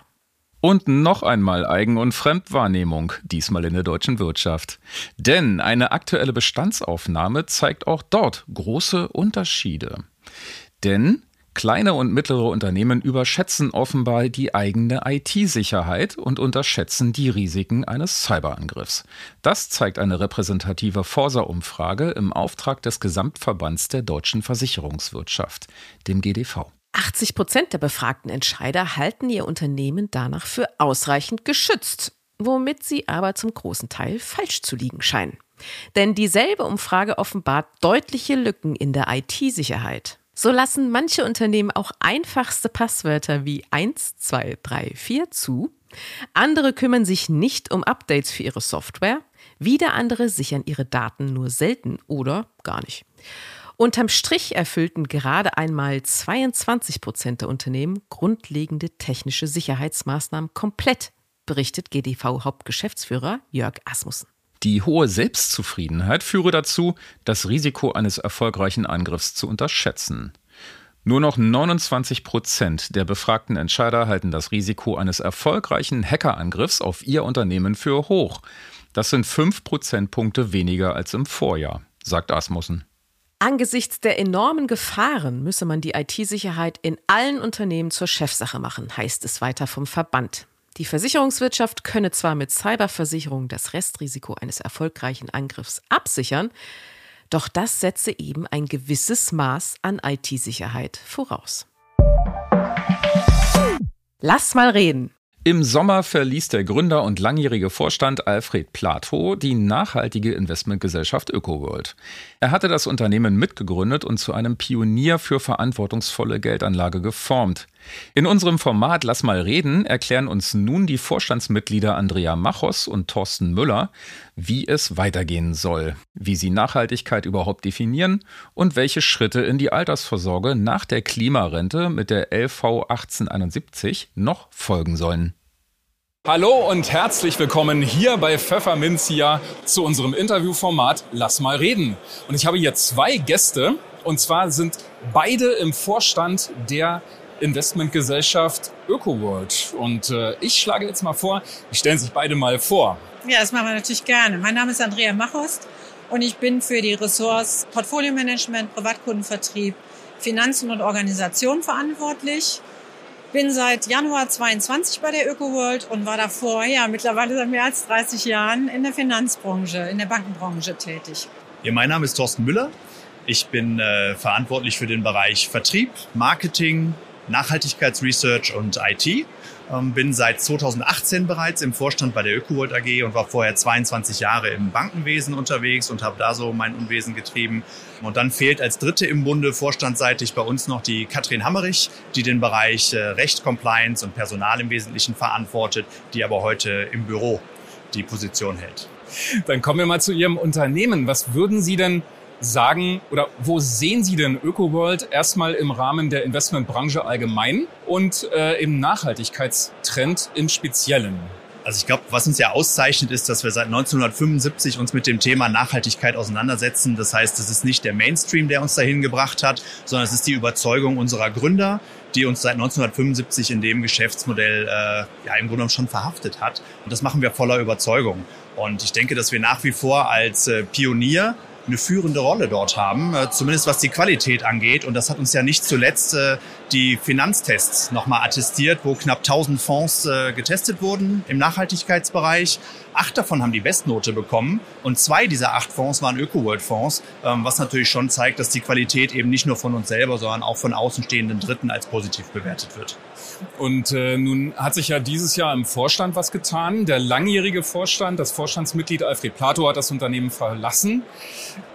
Speaker 2: Und noch einmal Eigen- und Fremdwahrnehmung, diesmal in der deutschen Wirtschaft. Denn eine aktuelle Bestandsaufnahme zeigt auch dort große Unterschiede. Denn Kleine und mittlere Unternehmen überschätzen offenbar die eigene IT-Sicherheit und unterschätzen die Risiken eines Cyberangriffs. Das zeigt eine repräsentative Forsa-Umfrage im Auftrag des Gesamtverbands der deutschen Versicherungswirtschaft, dem GDV.
Speaker 1: 80 Prozent der befragten Entscheider halten ihr Unternehmen danach für ausreichend geschützt, womit sie aber zum großen Teil falsch zu liegen scheinen. Denn dieselbe Umfrage offenbart deutliche Lücken in der IT-Sicherheit. So lassen manche Unternehmen auch einfachste Passwörter wie 1, 2, 3, 4 zu. Andere kümmern sich nicht um Updates für ihre Software. Wieder andere sichern ihre Daten nur selten oder gar nicht. Unterm Strich erfüllten gerade einmal 22 Prozent der Unternehmen grundlegende technische Sicherheitsmaßnahmen komplett, berichtet GDV-Hauptgeschäftsführer Jörg Asmussen.
Speaker 2: Die hohe Selbstzufriedenheit führe dazu, das Risiko eines erfolgreichen Angriffs zu unterschätzen. Nur noch 29 Prozent der befragten Entscheider halten das Risiko eines erfolgreichen Hackerangriffs auf ihr Unternehmen für hoch. Das sind fünf Prozentpunkte weniger als im Vorjahr, sagt Asmussen.
Speaker 1: Angesichts der enormen Gefahren müsse man die IT-Sicherheit in allen Unternehmen zur Chefsache machen, heißt es weiter vom Verband. Die Versicherungswirtschaft könne zwar mit Cyberversicherung das Restrisiko eines erfolgreichen Angriffs absichern, doch das setze eben ein gewisses Maß an IT-Sicherheit voraus. Lass mal reden.
Speaker 2: Im Sommer verließ der Gründer und langjährige Vorstand Alfred Plato die nachhaltige Investmentgesellschaft ÖkoWorld. Er hatte das Unternehmen mitgegründet und zu einem Pionier für verantwortungsvolle Geldanlage geformt. In unserem Format Lass mal reden erklären uns nun die Vorstandsmitglieder Andrea Machos und Thorsten Müller, wie es weitergehen soll, wie sie Nachhaltigkeit überhaupt definieren und welche Schritte in die Altersvorsorge nach der Klimarente mit der LV 1871 noch folgen sollen.
Speaker 4: Hallo und herzlich willkommen hier bei Pfefferminzia zu unserem Interviewformat Lass mal reden. Und ich habe hier zwei Gäste und zwar sind beide im Vorstand der Investmentgesellschaft ÖkoWorld. Und äh, ich schlage jetzt mal vor, die stellen sich beide mal vor.
Speaker 5: Ja, das machen wir natürlich gerne. Mein Name ist Andrea Machost und ich bin für die Ressorts Portfolio Management, Privatkundenvertrieb, Finanzen und Organisation verantwortlich. Bin seit Januar 22 bei der ÖkoWorld und war davor, ja, mittlerweile seit mehr als 30 Jahren in der Finanzbranche, in der Bankenbranche tätig.
Speaker 6: Ja, mein Name ist Thorsten Müller. Ich bin äh, verantwortlich für den Bereich Vertrieb, Marketing, Nachhaltigkeitsresearch und IT. Ähm, bin seit 2018 bereits im Vorstand bei der ÖkoWorld AG und war vorher 22 Jahre im Bankenwesen unterwegs und habe da so mein Unwesen getrieben. Und dann fehlt als Dritte im Bunde vorstandsseitig bei uns noch die Katrin Hammerich, die den Bereich äh, Recht, Compliance und Personal im Wesentlichen verantwortet, die aber heute im Büro die Position hält.
Speaker 4: Dann kommen wir mal zu Ihrem Unternehmen. Was würden Sie denn sagen oder wo sehen Sie denn ÖkoWorld erstmal im Rahmen der Investmentbranche allgemein und äh, im Nachhaltigkeitstrend im Speziellen?
Speaker 6: Also ich glaube, was uns ja auszeichnet, ist, dass wir seit 1975 uns mit dem Thema Nachhaltigkeit auseinandersetzen. Das heißt, es ist nicht der Mainstream, der uns dahin gebracht hat, sondern es ist die Überzeugung unserer Gründer, die uns seit 1975 in dem Geschäftsmodell äh, ja im Grunde genommen schon verhaftet hat. Und das machen wir voller Überzeugung. Und ich denke, dass wir nach wie vor als äh, Pionier eine führende Rolle dort haben, äh, zumindest was die Qualität angeht. Und das hat uns ja nicht zuletzt äh, die Finanztests nochmal attestiert, wo knapp 1000 Fonds äh, getestet wurden im Nachhaltigkeitsbereich. Acht davon haben die Bestnote bekommen und zwei dieser acht Fonds waren Öko-World-Fonds, ähm, was natürlich schon zeigt, dass die Qualität eben nicht nur von uns selber, sondern auch von außenstehenden Dritten als positiv bewertet wird.
Speaker 4: Und äh, nun hat sich ja dieses Jahr im Vorstand was getan. Der langjährige Vorstand, das Vorstandsmitglied Alfred Plato hat das Unternehmen verlassen.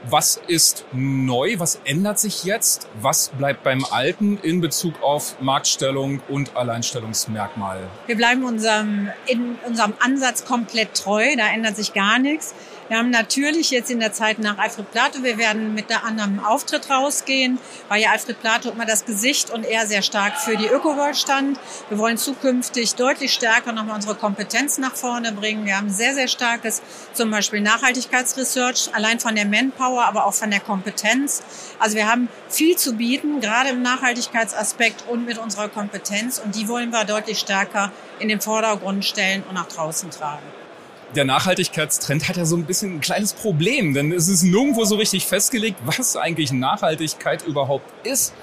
Speaker 4: Was ist neu? Was ändert sich jetzt? Was bleibt beim Alten in Bezug auf Marktstellung und Alleinstellungsmerkmal?
Speaker 5: Wir bleiben unserem, in unserem Ansatz komplett treu. Da ändert sich gar nichts. Wir haben natürlich jetzt in der Zeit nach Alfred Plato, wir werden mit der anderen Auftritt rausgehen, weil ja Alfred Plato immer das Gesicht und er sehr stark für die Ökoworld stand. Wir wollen zukünftig deutlich stärker nochmal unsere Kompetenz nach vorne bringen. Wir haben sehr, sehr starkes zum Beispiel Nachhaltigkeitsresearch, allein von der Manpower, aber auch von der Kompetenz. Also wir haben viel zu bieten, gerade im Nachhaltigkeitsaspekt und mit unserer Kompetenz. Und die wollen wir deutlich stärker in den Vordergrund stellen und nach draußen tragen
Speaker 4: der Nachhaltigkeitstrend hat ja so ein bisschen ein kleines Problem, denn es ist nirgendwo so richtig festgelegt, was eigentlich Nachhaltigkeit überhaupt ist.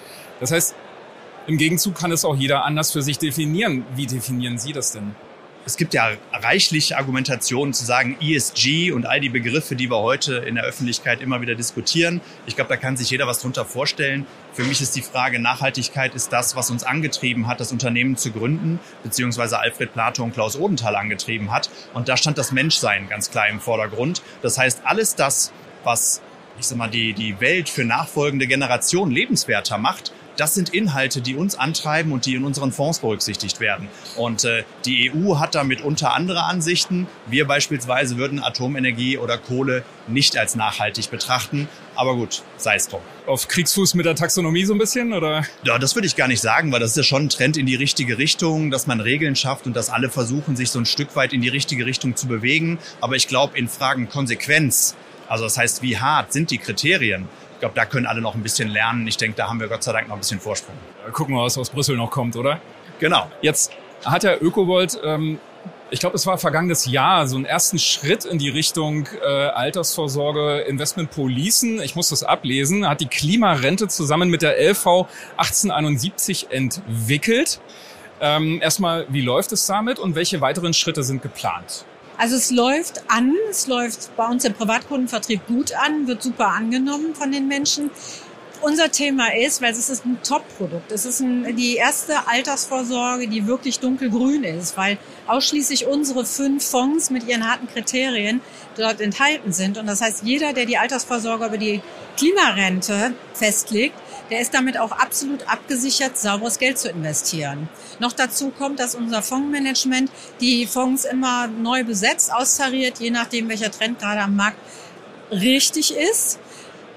Speaker 4: Das heißt, im Gegenzug kann es auch jeder anders für sich definieren. Wie definieren Sie das denn?
Speaker 6: Es gibt ja reichlich Argumentationen zu sagen, ESG und all die Begriffe, die wir heute in der Öffentlichkeit immer wieder diskutieren. Ich glaube, da kann sich jeder was drunter vorstellen. Für mich ist die Frage, Nachhaltigkeit ist das, was uns angetrieben hat, das Unternehmen zu gründen, beziehungsweise Alfred Plato und Klaus Odenthal angetrieben hat. Und da stand das Menschsein ganz klar im Vordergrund. Das heißt, alles das, was ich sag mal, die, die Welt für nachfolgende Generationen lebenswerter macht, das sind Inhalte, die uns antreiben und die in unseren Fonds berücksichtigt werden. Und äh, die EU hat damit unter andere Ansichten. Wir beispielsweise würden Atomenergie oder Kohle nicht als nachhaltig betrachten. Aber gut, sei es drum.
Speaker 4: Auf Kriegsfuß mit der Taxonomie so ein bisschen, oder?
Speaker 6: Ja, das würde ich gar nicht sagen, weil das ist ja schon ein Trend in die richtige Richtung, dass man Regeln schafft und dass alle versuchen, sich so ein Stück weit in die richtige Richtung zu bewegen. Aber ich glaube, in Fragen Konsequenz, also das heißt, wie hart sind die Kriterien, glaube, da können alle noch ein bisschen lernen. Ich denke, da haben wir Gott sei Dank noch ein bisschen Vorsprung.
Speaker 4: Gucken wir, was aus Brüssel noch kommt, oder?
Speaker 6: Genau.
Speaker 4: Jetzt hat der Ökovolt, ähm, ich glaube, es war vergangenes Jahr, so einen ersten Schritt in die Richtung äh, Altersvorsorge, Investment Policen. Ich muss das ablesen. Hat die Klimarente zusammen mit der LV 1871 entwickelt. Ähm, erstmal, wie läuft es damit und welche weiteren Schritte sind geplant?
Speaker 5: Also es läuft an, es läuft bei uns im Privatkundenvertrieb gut an, wird super angenommen von den Menschen. Unser Thema ist, weil es ist ein Top-Produkt. Es ist ein, die erste Altersvorsorge, die wirklich dunkelgrün ist, weil ausschließlich unsere fünf Fonds mit ihren harten Kriterien dort enthalten sind. Und das heißt, jeder, der die Altersvorsorge über die Klimarente festlegt, der ist damit auch absolut abgesichert, sauberes Geld zu investieren. Noch dazu kommt, dass unser Fondsmanagement die Fonds immer neu besetzt, austariert, je nachdem, welcher Trend gerade am Markt richtig ist.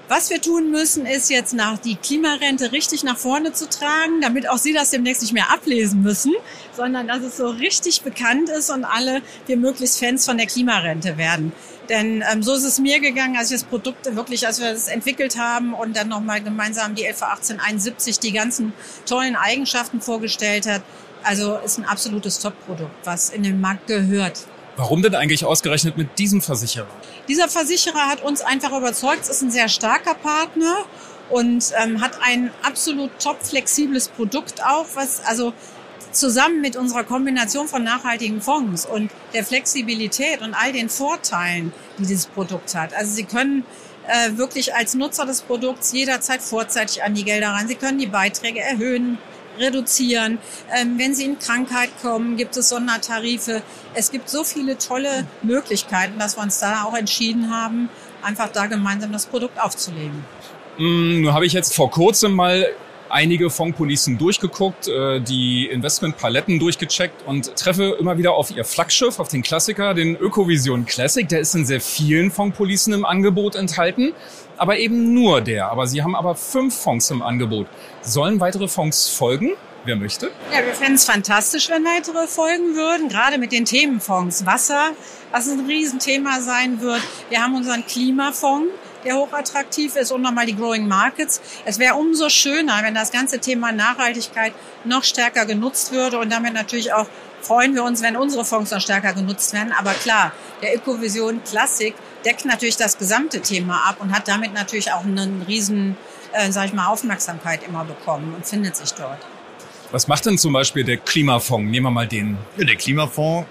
Speaker 5: Was wir tun müssen, ist jetzt nach die Klimarente richtig nach vorne zu tragen, damit auch Sie das demnächst nicht mehr ablesen müssen, sondern dass es so richtig bekannt ist und alle wir möglichst Fans von der Klimarente werden. Denn ähm, so ist es mir gegangen, als ich das Produkt wirklich, als wir das entwickelt haben und dann nochmal gemeinsam die LV 1871 die ganzen tollen Eigenschaften vorgestellt hat. Also ist ein absolutes Top-Produkt, was in den Markt gehört.
Speaker 4: Warum denn eigentlich ausgerechnet mit diesem Versicherer?
Speaker 5: Dieser Versicherer hat uns einfach überzeugt, es ist ein sehr starker Partner und ähm, hat ein absolut top flexibles Produkt auch, was also zusammen mit unserer Kombination von nachhaltigen Fonds und der Flexibilität und all den Vorteilen, die dieses Produkt hat. Also Sie können äh, wirklich als Nutzer des Produkts jederzeit vorzeitig an die Gelder rein. Sie können die Beiträge erhöhen, reduzieren. Ähm, wenn Sie in Krankheit kommen, gibt es Sondertarife. Es gibt so viele tolle Möglichkeiten, dass wir uns da auch entschieden haben, einfach da gemeinsam das Produkt aufzulegen.
Speaker 4: Mm, nur habe ich jetzt vor kurzem mal einige Fondspolicen durchgeguckt, äh, die Investmentpaletten durchgecheckt und treffe immer wieder auf ihr Flaggschiff, auf den Klassiker, den Ökovision Classic. Der ist in sehr vielen Fondspolicen im Angebot enthalten, aber eben nur der. Aber sie haben aber fünf Fonds im Angebot. Sollen weitere Fonds folgen? Wer möchte?
Speaker 5: Ja, wir fänden es fantastisch, wenn weitere folgen würden, gerade mit den Themenfonds. Wasser, was ein Riesenthema sein wird. Wir haben unseren Klimafonds, der hochattraktiv ist und nochmal die Growing Markets. Es wäre umso schöner, wenn das ganze Thema Nachhaltigkeit noch stärker genutzt würde und damit natürlich auch freuen wir uns, wenn unsere Fonds noch stärker genutzt werden. Aber klar, der Ökovision Classic deckt natürlich das gesamte Thema ab und hat damit natürlich auch einen riesen, äh, sag ich mal, Aufmerksamkeit immer bekommen und findet sich dort.
Speaker 4: Was macht denn zum Beispiel der Klimafonds? Nehmen wir mal den.
Speaker 6: Ja, der Klimafonds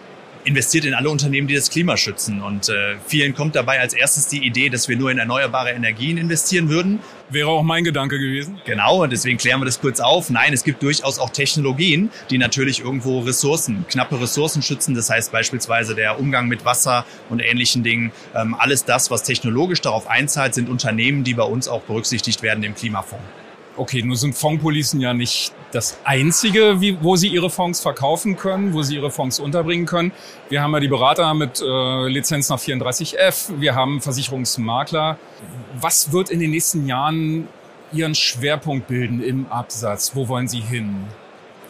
Speaker 6: investiert in alle Unternehmen, die das Klima schützen. Und äh, vielen kommt dabei als erstes die Idee, dass wir nur in erneuerbare Energien investieren würden.
Speaker 4: Wäre auch mein Gedanke gewesen.
Speaker 6: Genau, und deswegen klären wir das kurz auf. Nein, es gibt durchaus auch Technologien, die natürlich irgendwo Ressourcen, knappe Ressourcen schützen. Das heißt beispielsweise der Umgang mit Wasser und ähnlichen Dingen. Ähm, alles das, was technologisch darauf einzahlt, sind Unternehmen, die bei uns auch berücksichtigt werden im Klimafonds.
Speaker 4: Okay, nur sind Fondspolicen ja nicht das einzige, wie, wo sie ihre Fonds verkaufen können, wo sie ihre Fonds unterbringen können. Wir haben ja die Berater mit äh, Lizenz nach 34F, wir haben Versicherungsmakler. Was wird in den nächsten Jahren Ihren Schwerpunkt bilden im Absatz? Wo wollen Sie hin?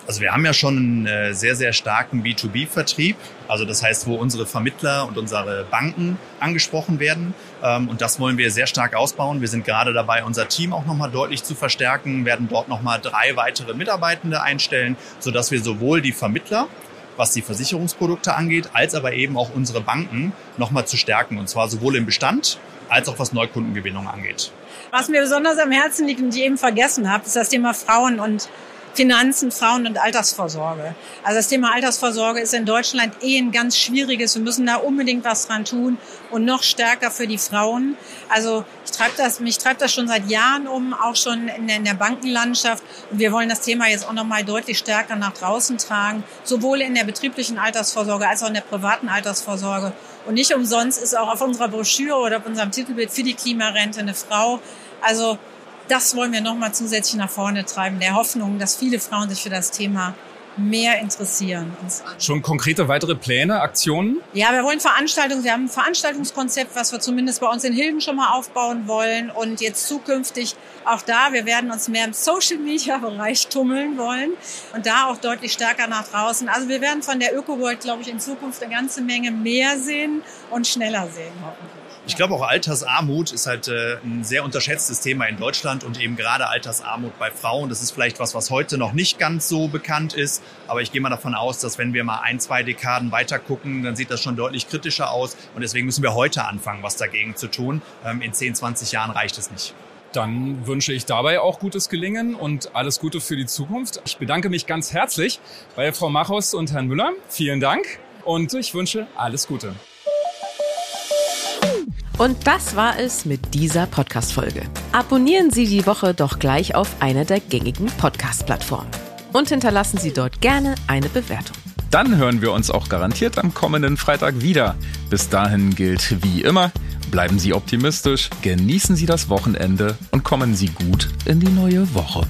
Speaker 6: Also wir haben ja schon einen äh, sehr, sehr starken B2B-Vertrieb. Also das heißt, wo unsere Vermittler und unsere Banken angesprochen werden. Ähm, und das wollen wir sehr stark ausbauen. Wir sind gerade dabei, unser Team auch nochmal deutlich zu verstärken, werden dort nochmal drei weitere Mitarbeitende einstellen, sodass wir sowohl die Vermittler was die Versicherungsprodukte angeht, als aber eben auch unsere Banken nochmal zu stärken. Und zwar sowohl im Bestand als auch was Neukundengewinnung angeht.
Speaker 5: Was mir besonders am Herzen liegt und ich eben vergessen habe, ist das Thema Frauen und Finanzen, Frauen und Altersvorsorge. Also das Thema Altersvorsorge ist in Deutschland eh ein ganz schwieriges. Wir müssen da unbedingt was dran tun und noch stärker für die Frauen. Also ich treibe das, mich treibt das schon seit Jahren um, auch schon in der, in der Bankenlandschaft. Und wir wollen das Thema jetzt auch nochmal deutlich stärker nach draußen tragen, sowohl in der betrieblichen Altersvorsorge als auch in der privaten Altersvorsorge. Und nicht umsonst ist auch auf unserer Broschüre oder auf unserem Titelbild für die Klimarente eine Frau. Also das wollen wir nochmal zusätzlich nach vorne treiben, der Hoffnung, dass viele Frauen sich für das Thema mehr interessieren.
Speaker 4: Schon konkrete weitere Pläne, Aktionen?
Speaker 5: Ja, wir wollen Veranstaltungen. Wir haben ein Veranstaltungskonzept, was wir zumindest bei uns in Hilden schon mal aufbauen wollen und jetzt zukünftig auch da. Wir werden uns mehr im Social Media Bereich tummeln wollen und da auch deutlich stärker nach draußen. Also wir werden von der Öko World, glaube ich, in Zukunft eine ganze Menge mehr sehen und schneller sehen, hoffentlich.
Speaker 6: Ich glaube auch Altersarmut ist halt äh, ein sehr unterschätztes Thema in Deutschland und eben gerade Altersarmut bei Frauen. Das ist vielleicht was, was heute noch nicht ganz so bekannt ist. Aber ich gehe mal davon aus, dass wenn wir mal ein, zwei Dekaden weiter gucken, dann sieht das schon deutlich kritischer aus. Und deswegen müssen wir heute anfangen, was dagegen zu tun. Ähm, in 10, 20 Jahren reicht es nicht.
Speaker 4: Dann wünsche ich dabei auch gutes Gelingen und alles Gute für die Zukunft. Ich bedanke mich ganz herzlich bei Frau Machos und Herrn Müller. Vielen Dank und ich wünsche alles Gute.
Speaker 1: Und das war es mit dieser Podcast-Folge. Abonnieren Sie die Woche doch gleich auf einer der gängigen Podcast-Plattformen. Und hinterlassen Sie dort gerne eine Bewertung.
Speaker 2: Dann hören wir uns auch garantiert am kommenden Freitag wieder. Bis dahin gilt wie immer, bleiben Sie optimistisch, genießen Sie das Wochenende und kommen Sie gut in die neue Woche.